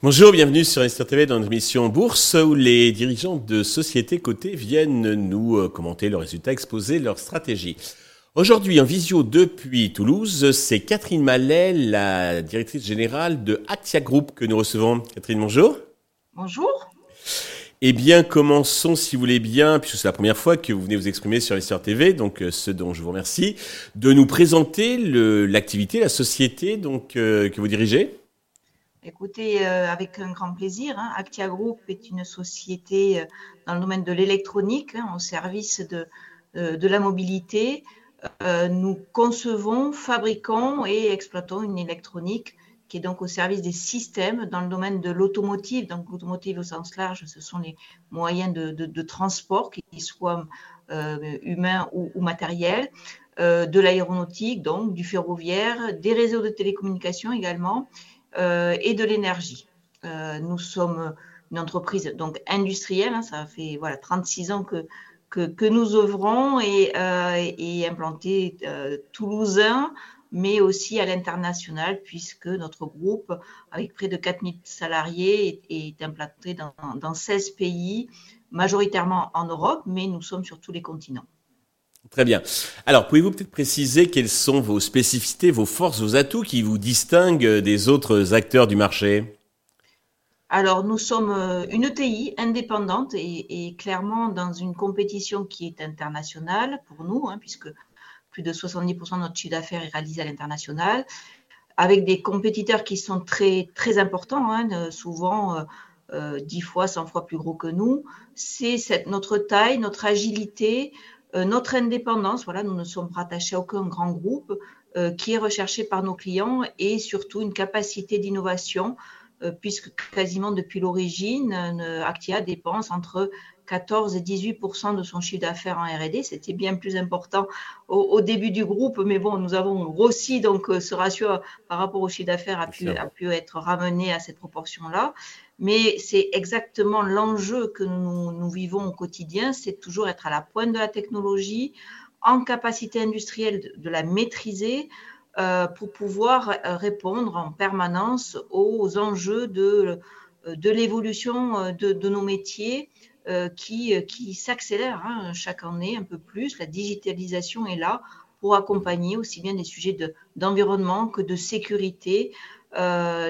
Bonjour, bienvenue sur Esther TV dans notre émission Bourse où les dirigeants de sociétés cotées viennent nous euh, commenter leurs résultats, exposer leur stratégie. Aujourd'hui, en visio depuis Toulouse, c'est Catherine Mallet, la directrice générale de Actia Group que nous recevons. Catherine, bonjour. Bonjour. Eh bien, commençons, si vous voulez bien, puisque c'est la première fois que vous venez vous exprimer sur Esther TV, donc euh, ce dont je vous remercie, de nous présenter l'activité, la société euh, que vous dirigez. Écoutez, euh, avec un grand plaisir. Hein. Actia Group est une société dans le domaine de l'électronique, hein, au service de, la mobilité, nous concevons, fabriquons et exploitons une électronique qui est donc au service des systèmes dans le domaine de l'automotive. Donc l'automotive au sens large, ce sont les moyens de, transport, qu'ils soient euh, humains ou, matériels, euh, de l'aéronautique, donc du ferroviaire, des réseaux de télécommunications également, et de l'énergie. nous sommes une entreprise donc industrielle, hein, ça fait voilà 36 ans que que, nous œuvrons et, euh, et implanté euh, toulousain, mais aussi à l'international, puisque notre groupe, avec près de 4000 salariés, est, implanté dans, dans 16 pays, majoritairement en Europe, mais nous sommes sur tous les continents. Très bien. Alors, pouvez-vous peut-être préciser quelles sont vos spécificités, vos forces, vos atouts qui vous distinguent des autres acteurs du marché? Alors, nous sommes euh, une ETI indépendante et, clairement dans une compétition qui est internationale pour nous, hein, puisque plus de 70% de notre chiffre d'affaires est réalisé à l'international, avec des compétiteurs qui sont très, très importants, hein, souvent euh, euh, 10 fois, 100 fois plus gros que nous. C'est notre taille, notre agilité, euh, notre indépendance. Voilà, nous ne sommes rattachés à aucun grand groupe qui est recherché par nos clients et surtout une capacité d'innovation euh, puisque quasiment depuis l'origine, Actia dépense entre 14 et 18% de son chiffre d'affaires en R&D. C'était bien plus important au, début du groupe, mais bon, nous avons grossi, donc euh, ce ratio par rapport au chiffre d'affaires a pu, a pu être ramené à cette proportion-là. Mais c'est exactement l'enjeu que nous, nous vivons au quotidien, c'est toujours être à la pointe de la technologie, en capacité industrielle de la maîtriser, euh, pour pouvoir euh, répondre en permanence aux enjeux de, euh, de l'évolution de, nos métiers qui, qui s'accélèrent hein, chaque année un peu plus. La digitalisation est là pour accompagner aussi bien des sujets d'environnement que de sécurité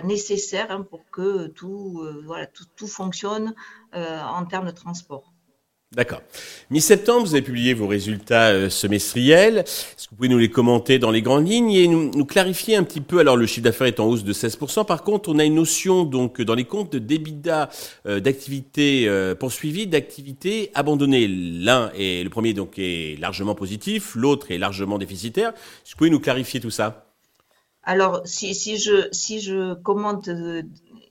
nécessaires hein, pour que tout, voilà, tout fonctionne en termes de transport. D'accord. Mi-septembre, vous avez publié vos résultats euh, semestriels. Est-ce que vous pouvez nous les commenter dans les grandes lignes et nous, clarifier un petit peu? Alors, le chiffre d'affaires est en hausse de 16%. Par contre, on a une notion donc dans les comptes de débida euh, d'activité euh, poursuivie, d'activité abandonnée. L'un est le premier donc est largement positif, l'autre est largement déficitaire. Est-ce que vous pouvez nous clarifier tout ça? Alors, si, si, je, si je commente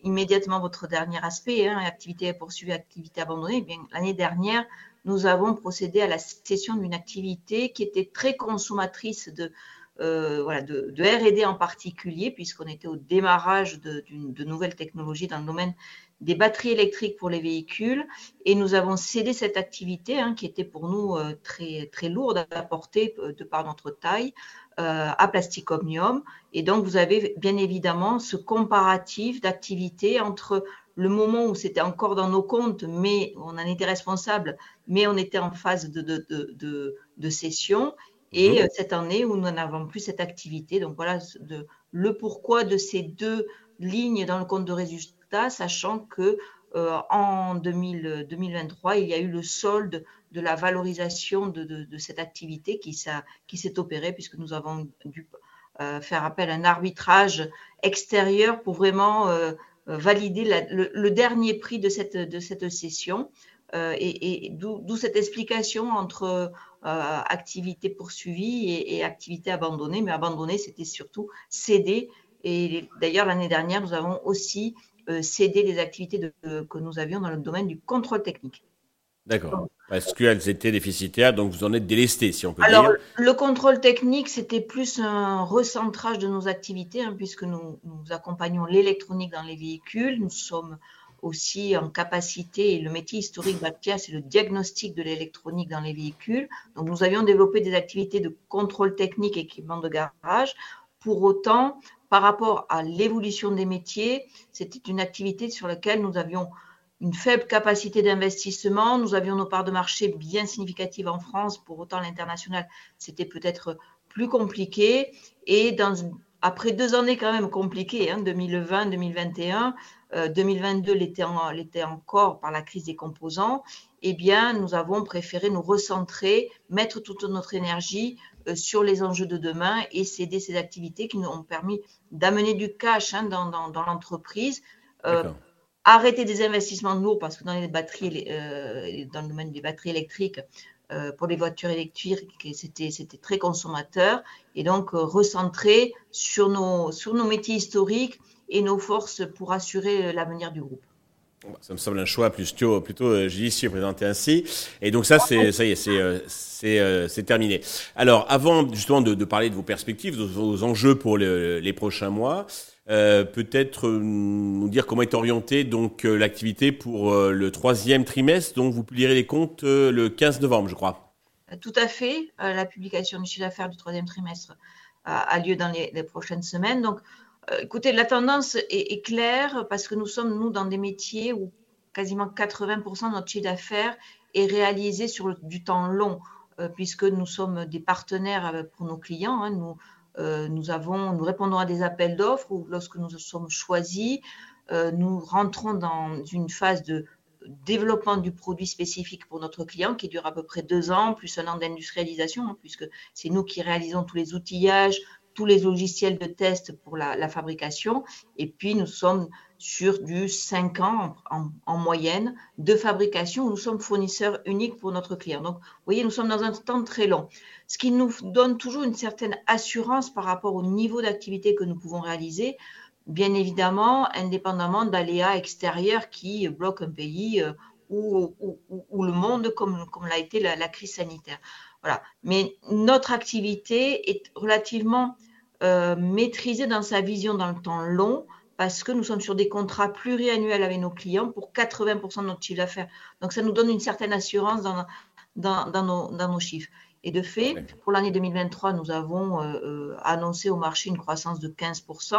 immédiatement votre dernier aspect, hein, activité poursuivie, activité abandonnée, eh l'année dernière, nous avons procédé à la cession d'une activité qui était très consommatrice de, euh, R&D en particulier, puisqu'on était au démarrage de, nouvelles technologies dans le domaine des batteries électriques pour les véhicules, et nous avons cédé cette activité hein, qui était pour nous euh, très, très lourde à porter euh, de par notre taille à Plastic Omnium. Et donc, vous avez bien évidemment ce comparatif d'activité entre le moment où c'était encore dans nos comptes, mais on en était responsable, mais on était en phase de, de, de, de cession, et mhm. euh, cette année où nous n'avons plus cette activité. Donc voilà le pourquoi de ces deux lignes dans le compte de résultat, sachant que euh, en 2023, il y a eu le solde de la valorisation de, cette activité qui, s'est opérée puisque nous avons dû euh, faire appel à un arbitrage extérieur pour vraiment euh, valider le, dernier prix de cette, session. et, d'où cette explication entre activité poursuivie et, activité abandonnée. Mais abandonnée, c'était surtout cédé. Et d'ailleurs, l'année dernière, nous avons aussi euh, céder les activités que nous avions dans le domaine du contrôle technique. D'accord. Parce qu'elles étaient déficitaires, donc vous en êtes délesté, si on peut dire. Alors, le contrôle technique, c'était plus un recentrage de nos activités, hein, puisque nous, nous accompagnons l'électronique dans les véhicules. Nous sommes aussi en capacité, et le métier historique Bactia, c'est le diagnostic de l'électronique dans les véhicules. Donc nous avions développé des activités de contrôle technique, équipement de garage. Pour autant, par rapport à l'évolution des métiers, c'était une activité sur laquelle nous avions une faible capacité d'investissement. Nous avions nos parts de marché bien significatives en France. Pour autant, l'international, c'était peut-être plus compliqué. Et dans, après deux années quand même compliquées, 2020, 2021, 2022 l'était, encore par la crise des composants, eh bien, nous avons préféré nous recentrer, mettre toute notre énergie euh, sur les enjeux de demain et céder ces activités qui nous ont permis d'amener du cash hein, dans, l'entreprise. Euh, arrêter des investissements lourds parce que dans euh, le domaine des batteries électriques, euh, pour les voitures électriques, c'était, très consommateur, et donc euh, recentrer sur nos, sur nos métiers historiques et nos forces pour assurer l'avenir du groupe. Ça me semble un choix plutôt, plutôt judicieux présenté ainsi. Et donc ça, c'est ça y est, c'est c'est terminé. Alors, avant justement de, parler de vos perspectives, de vos enjeux pour les prochains mois, euh, peut-être euh, nous dire comment est orientée donc euh, l'activité pour le troisième trimestre. Donc vous publierez les comptes le 15 novembre, je crois. Tout à fait. la publication du chiffre d'affaires du troisième trimestre a, lieu dans les, prochaines semaines. Donc, écoutez, la tendance est, claire parce que nous sommes nous dans des métiers où quasiment 80% de notre chiffre d'affaires est réalisé sur du temps long, puisque nous sommes des partenaires pour nos clients. Hein. nous nous, avons, nous répondons à des appels d'offres ou lorsque nous sommes choisis, euh, nous rentrons dans une phase de développement du produit spécifique pour notre client qui dure à peu près deux ans, plus un an d'industrialisation, hein, puisque c'est nous qui réalisons tous les outillages, tous les logiciels de test pour la, fabrication. Et puis, nous sommes sur du 5 ans en, moyenne de fabrication nous sommes fournisseurs uniques pour notre client. Donc, vous voyez, nous sommes dans un temps très long, ce qui nous donne toujours une certaine assurance par rapport au niveau d'activité que nous pouvons réaliser, bien évidemment, indépendamment d'aléas extérieurs qui bloquent un pays euh, ou, le monde comme, comme l'a été la, crise sanitaire. Voilà. Mais notre activité est relativement euh, maîtriser dans sa vision dans le temps long parce que nous sommes sur des contrats pluriannuels avec nos clients pour 80% de notre chiffre d'affaires. Donc, ça nous donne une certaine assurance dans, dans, dans, nos, dans nos, chiffres. Et de fait, pour l'année 2023, nous avons euh, euh, annoncé au marché une croissance de 15%.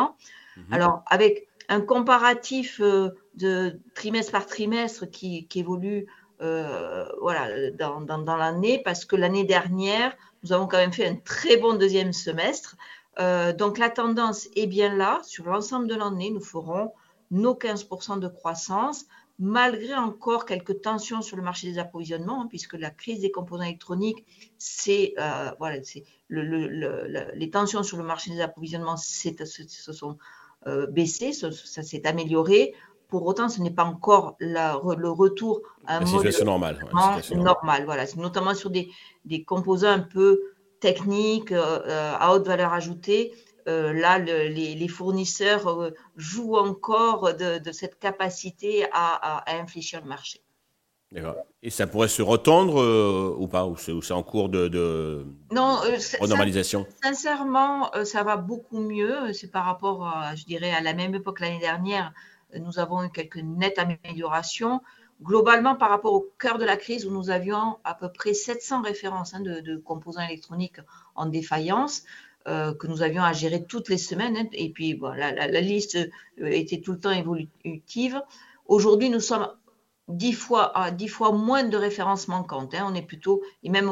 Mhm. Alors, avec un comparatif de trimestre par trimestre qui, qui évolue voilà, dans, dans, dans l'année, parce que l'année dernière, nous avons quand même fait un très bon deuxième semestre. Euh, donc la tendance est bien là. Sur l'ensemble de l'année, nous ferons nos 15% de croissance, malgré encore quelques tensions sur le marché des approvisionnements, hein, puisque la crise des composants électroniques, c'est euh, voilà, les tensions sur le marché des approvisionnements se sont euh, baissées, ça, s'est amélioré. Pour autant, ce n'est pas encore le retour à un situation normale. normal. Voilà, notamment sur des, des composants un peu techniques euh, euh, à haute valeur ajoutée, euh, là, les, fournisseurs jouent encore de, cette capacité à, infléchir le marché. Et ça pourrait se retendre ou pas Ou c'est en cours de, de non, normalisation Sincèrement, ça va beaucoup mieux. C'est par rapport, à, je dirais, à la même époque l'année dernière. Nous avons eu quelques nettes améliorations globalement par rapport au cœur de la crise où nous avions à peu près 700 références hein, de, composants électroniques en défaillance euh, que nous avions à gérer toutes les semaines. Hein, et puis la, liste euh, était tout le temps évolutive. Aujourd'hui, nous sommes 10 fois, à 10 fois moins de références manquantes. Hein. on est plutôt, et même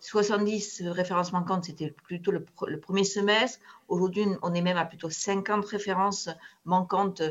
70 euh, références manquantes, c'était plutôt le, le, premier semestre. Aujourd'hui, on est même à plutôt 50 références manquantes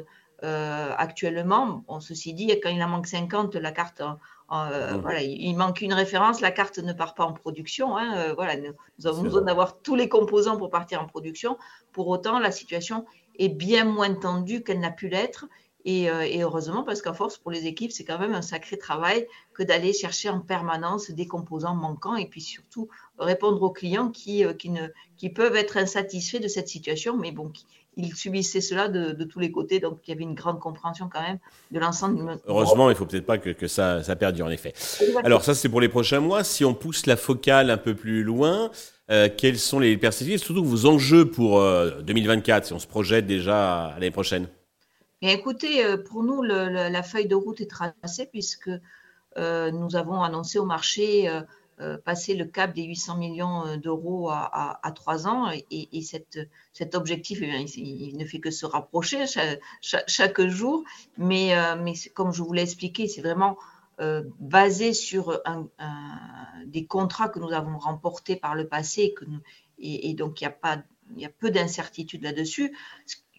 euh, actuellement. Bon, ceci dit, quand il en manque 50, la carte, euh, voilà, il, manque une référence, la carte ne part pas en production. Hein, euh, voilà, nous, avons besoin d'avoir tous les composants pour partir en production. Pour autant, la situation est bien moins tendue qu'elle n'a pu l'être. Et, et, heureusement, parce qu'à force, pour les équipes, c'est quand même un sacré travail que d'aller chercher en permanence des composants manquants et puis surtout répondre aux clients qui, qui, ne, qui peuvent être insatisfaits de cette situation, mais bon, qui, ils subissaient cela de, tous les côtés, donc il y avait une grande compréhension quand même de l'ensemble. Heureusement, il ne faut peut-être pas que, ça, ça perdure en effet. Alors ça, c'est pour les prochains mois. Si on pousse la focale un peu plus loin, euh, quelles sont les perspectives, surtout vos enjeux pour 2024, euh, si on se projette déjà à l'année prochaine? Écoutez, pour nous, la feuille de route est tracée puisque nous avons annoncé au marché euh, passer le cap des 800 millions euh, d'euros à, trois ans. Et, cet objectif, eh il, ne fait que se rapprocher chaque, jour. Mais, euh, comme je vous l'ai expliqué, c'est vraiment basé sur des contrats que nous avons remportés par le passé. Et, donc, il y a, pas, y a peu d'incertitudes là-dessus.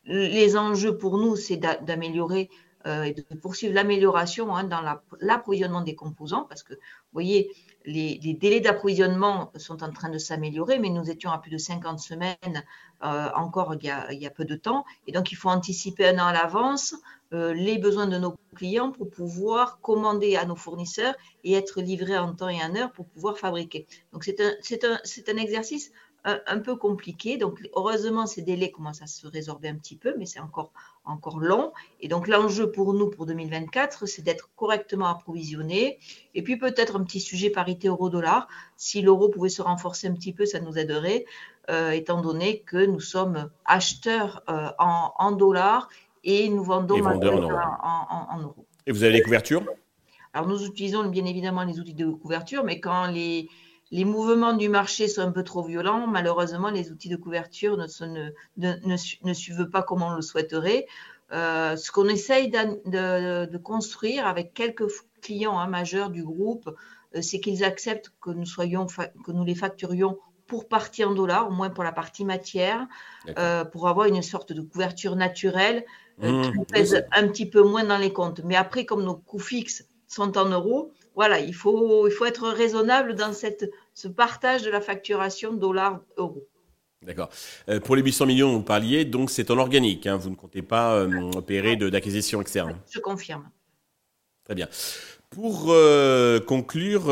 Les enjeux pour nous, c'est d'améliorer et de poursuivre l'amélioration hein, dans l'approvisionnement des composants, parce que, vous voyez, les, délais d'approvisionnement sont en train de s'améliorer, mais nous étions à plus de 50 semaines euh, encore il y, a, peu de temps. Et donc, il faut anticiper un an à l'avance euh, les besoins de nos clients pour pouvoir commander à nos fournisseurs et être livrés en temps et en heure pour pouvoir fabriquer. Donc, c'est un, un exercice un, peu compliqué. Donc, heureusement, ces délais commencent à se résorber un petit peu, mais c'est encore, encore long. Et donc, l'enjeu pour nous, pour 2024, c'est d'être correctement approvisionné. Et puis, peut-être un petit sujet parité euro-dollar. Si l'euro pouvait se renforcer un petit peu, ça nous aiderait, euh, étant donné que nous sommes acheteurs euh, en, dollars et nous vendons en, en, euros. Et vous avez les couvertures? Alors nous utilisons bien évidemment les outils de couverture, mais quand les, les mouvements du marché sont un peu trop violents. Malheureusement, les outils de couverture ne, ne, suivent pas comme on le souhaiterait. Euh, ce qu'on essaye de, construire avec quelques clients hein, majeurs du groupe, euh, c'est qu'ils acceptent que nous, soyons, que nous les facturions pour partie en dollars, au moins pour la partie matière, euh, pour avoir une sorte de couverture naturelle mmh, qui pèse un petit peu moins dans les comptes. Mais après, comme nos coûts fixes sont en euros, voilà, il faut, il faut être raisonnable dans cette, ce partage de la facturation dollar-euro. D'accord. Euh, pour les 800 millions dont vous parliez, donc c'est en organique. Hein, vous ne comptez pas euh, opérer d'acquisition externe. Je confirme. Très bien. Pour euh, conclure,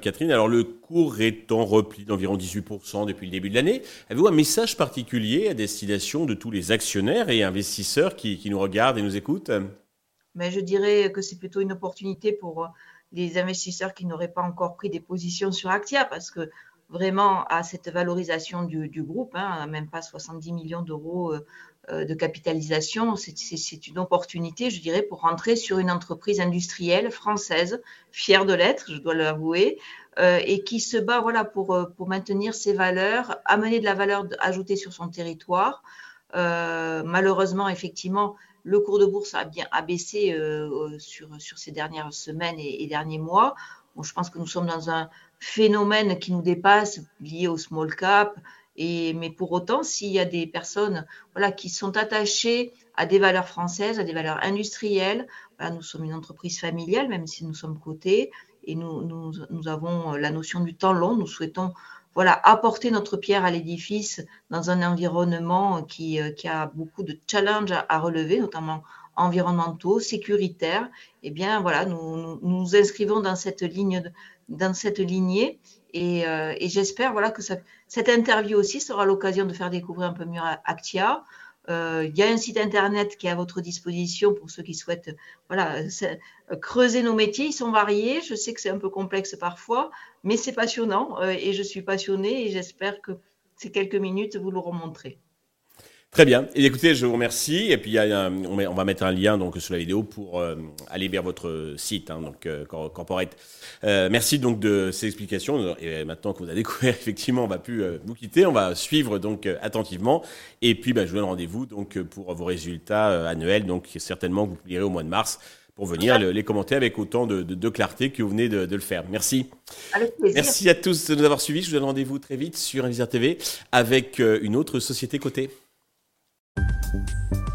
Catherine, alors le cours est en repli d'environ 18% depuis le début de l'année. Avez-vous un message particulier à destination de tous les actionnaires et investisseurs qui, qui nous regardent et nous écoutent? Mais Je dirais que c'est plutôt une opportunité pour les investisseurs qui n'auraient pas encore pris des positions sur Actia, parce que vraiment à cette valorisation du, groupe, hein, même pas 70 millions d'euros euh, euh, de capitalisation, c'est une opportunité, je dirais, pour rentrer sur une entreprise industrielle française, fière de l'être, je dois l'avouer, euh, et qui se bat voilà, pour, pour maintenir ses valeurs, amener de la valeur ajoutée sur son territoire. malheureusement, effectivement, le cours de bourse a bien abaissé euh, sur, sur ces dernières semaines et, derniers mois. je pense que nous sommes dans un phénomène qui nous dépasse, lié au small cap. Mais pour autant, s'il y a des personnes qui sont attachées à des valeurs françaises, à des valeurs industrielles, nous sommes une entreprise familiale, même si nous sommes cotés, et nous, nous, nous avons la notion du temps long. Nous souhaitons voilà, apporter notre pierre à l'édifice dans un environnement qui, euh, qui, a beaucoup de challenges à, relever, notamment environnementaux, sécuritaires, eh bien voilà, nous nous, inscrivons dans cette ligne, dans cette lignée, et, euh, et j'espère voilà que cette interview aussi sera l'occasion de faire découvrir un peu mieux Actia, il y a un site internet qui est à votre disposition pour ceux qui souhaitent voilà, creuser nos métiers. Ils sont variés. Je sais que c'est un peu complexe parfois, mais c'est passionnant euh, et je suis passionnée et j'espère que ces quelques minutes vous l'auront montré. Très bien. Et écoutez, je vous remercie. Et puis, il y a on, va mettre un lien donc sur la vidéo pour euh, aller vers votre site, hein, donc euh, corporate. Euh, merci donc de ces explications. Et maintenant que vous avez découvert, effectivement, on va plus vous quitter. On va suivre donc attentivement. Et puis, bah, je vous donne rendez-vous donc pour vos résultats annuels. Donc, certainement, vous publierez au mois de mars pour venir les commenter avec autant de, clarté que vous venez de, le faire. Merci. Merci à tous de nous avoir suivis. Je vous donne rendez-vous très vite sur Investir TV avec une autre société cotée. you